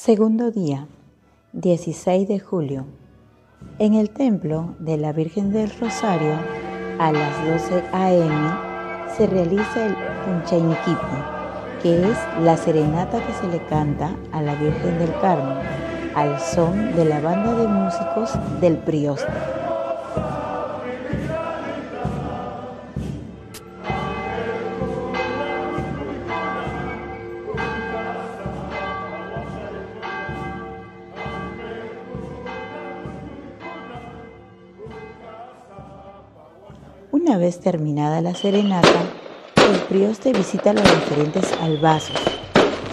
Segundo día, 16 de julio. En el templo de la Virgen del Rosario, a las 12 a.m., se realiza el Punchainiquipi, que es la serenata que se le canta a la Virgen del Carmen, al son de la banda de músicos del Prioste. Una vez terminada la serenata, el prioste visita los diferentes albazos,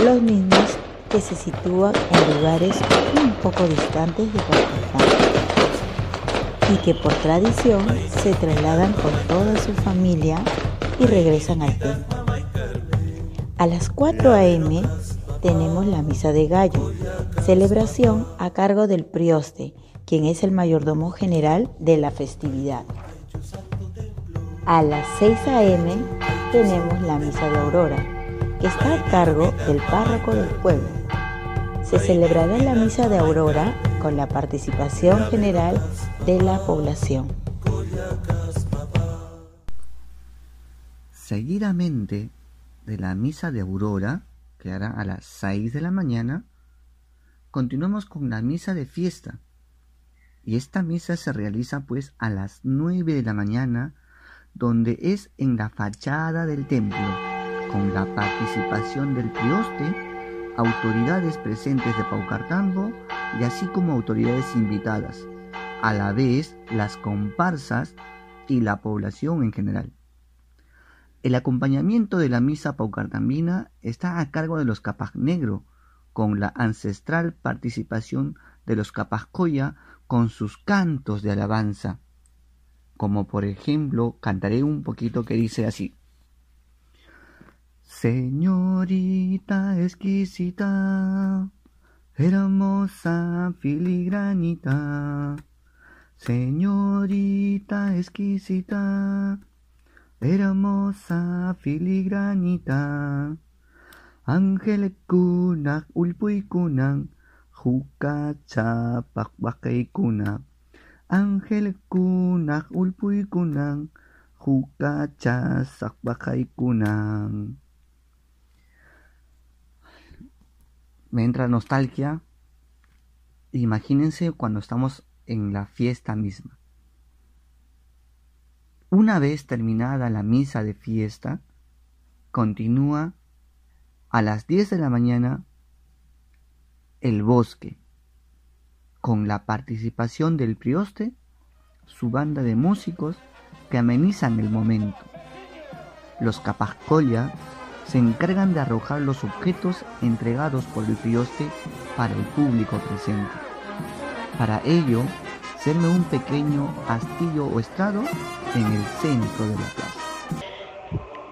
los mismos que se sitúan en lugares un poco distantes de Cartagena y que por tradición se trasladan con toda su familia y regresan al templo. A las 4 a.m. tenemos la misa de gallo, celebración a cargo del prioste, quien es el mayordomo general de la festividad. A las 6 a.m. tenemos la misa de aurora, que está a cargo del párroco del pueblo. Se celebrará la misa de aurora con la participación general de la población. Seguidamente de la misa de aurora, que hará a las 6 de la mañana, continuamos con la misa de fiesta. Y esta misa se realiza pues a las 9 de la mañana donde es en la fachada del templo, con la participación del prioste, autoridades presentes de Paucartambo y así como autoridades invitadas, a la vez las comparsas y la población en general. El acompañamiento de la misa paucartambina está a cargo de los Capas Negro, con la ancestral participación de los Capascoya con sus cantos de alabanza como por ejemplo cantaré un poquito que dice así. Señorita exquisita, hermosa filigranita, señorita exquisita, hermosa filigranita, ángel kunak ulpuy kunan, kunak. Ángel kunak ulpuy kunang jukacha sakbakay. Me entra nostalgia. Imagínense cuando estamos en la fiesta misma. Una vez terminada la misa de fiesta, continúa a las 10 de la mañana el bosque con la participación del prioste, su banda de músicos que amenizan el momento. Los capascoya se encargan de arrojar los objetos entregados por el prioste para el público presente. Para ello, serme un pequeño astillo o estrado en el centro de la plaza.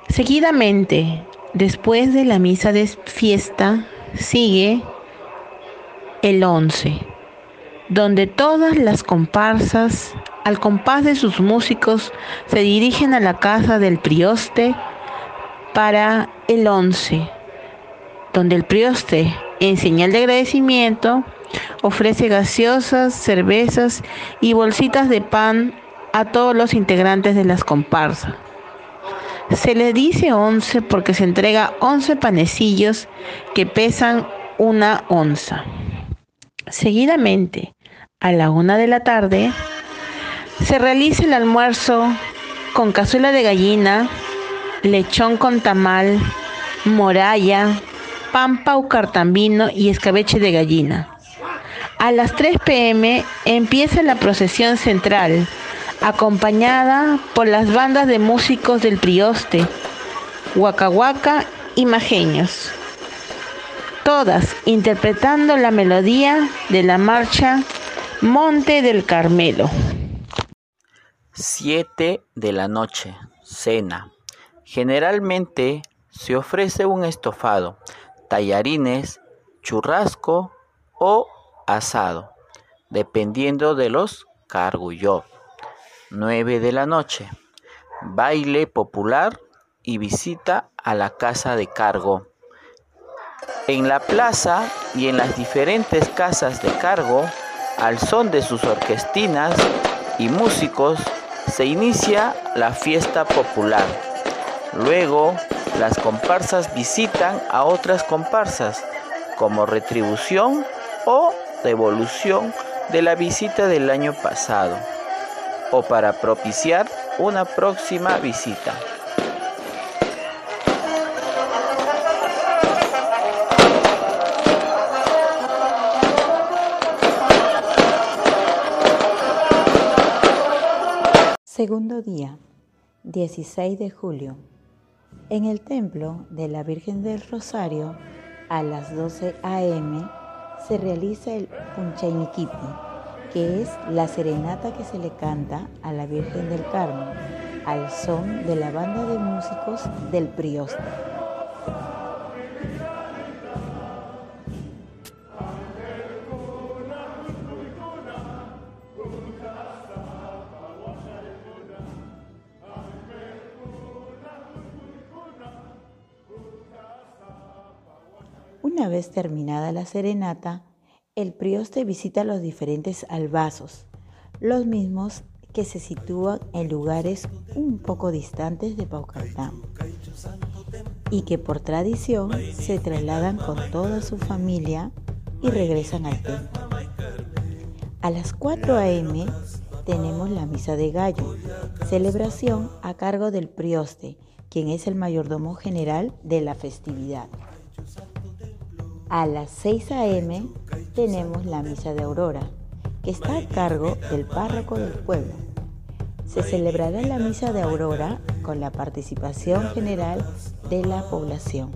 Seguidamente, después de la misa de fiesta, sigue el 11 donde todas las comparsas, al compás de sus músicos, se dirigen a la casa del prioste para el once, donde el prioste, en señal de agradecimiento, ofrece gaseosas, cervezas y bolsitas de pan a todos los integrantes de las comparsas. Se le dice once porque se entrega once panecillos que pesan una onza. Seguidamente, a la una de la tarde, se realiza el almuerzo con cazuela de gallina, lechón con tamal, moralla, pan paucartambino y escabeche de gallina. A las 3 pm empieza la procesión central, acompañada por las bandas de músicos del Prioste, Huacahuaca y Majeños, todas interpretando la melodía de la marcha Monte del Carmelo. 7 de la noche, cena. Generalmente se ofrece un estofado, tallarines, churrasco o asado, dependiendo de los carguyó. 9 de la noche, baile popular y visita a la casa de cargo. En la plaza y en las diferentes casas de cargo, al son de sus orquestinas y músicos, se inicia la fiesta popular. Luego, las comparsas visitan a otras comparsas como retribución o devolución de la visita del año pasado o para propiciar una próxima visita. Segundo día, 16 de julio. En el templo de la Virgen del Rosario, a las 12 a.m., se realiza el Punchainiquipi, que es la serenata que se le canta a la Virgen del Carmen, al son de la banda de músicos del Prioste. Una vez terminada la serenata, el prioste visita los diferentes albazos, los mismos que se sitúan en lugares un poco distantes de Paucartán y que por tradición se trasladan con toda su familia y regresan al templo. A las 4 a.m. tenemos la misa de gallo, celebración a cargo del prioste, quien es el mayordomo general de la festividad. A las 6 a.m. tenemos la misa de aurora, que está a cargo del párroco del pueblo. Se celebrará la misa de aurora con la participación general de la población.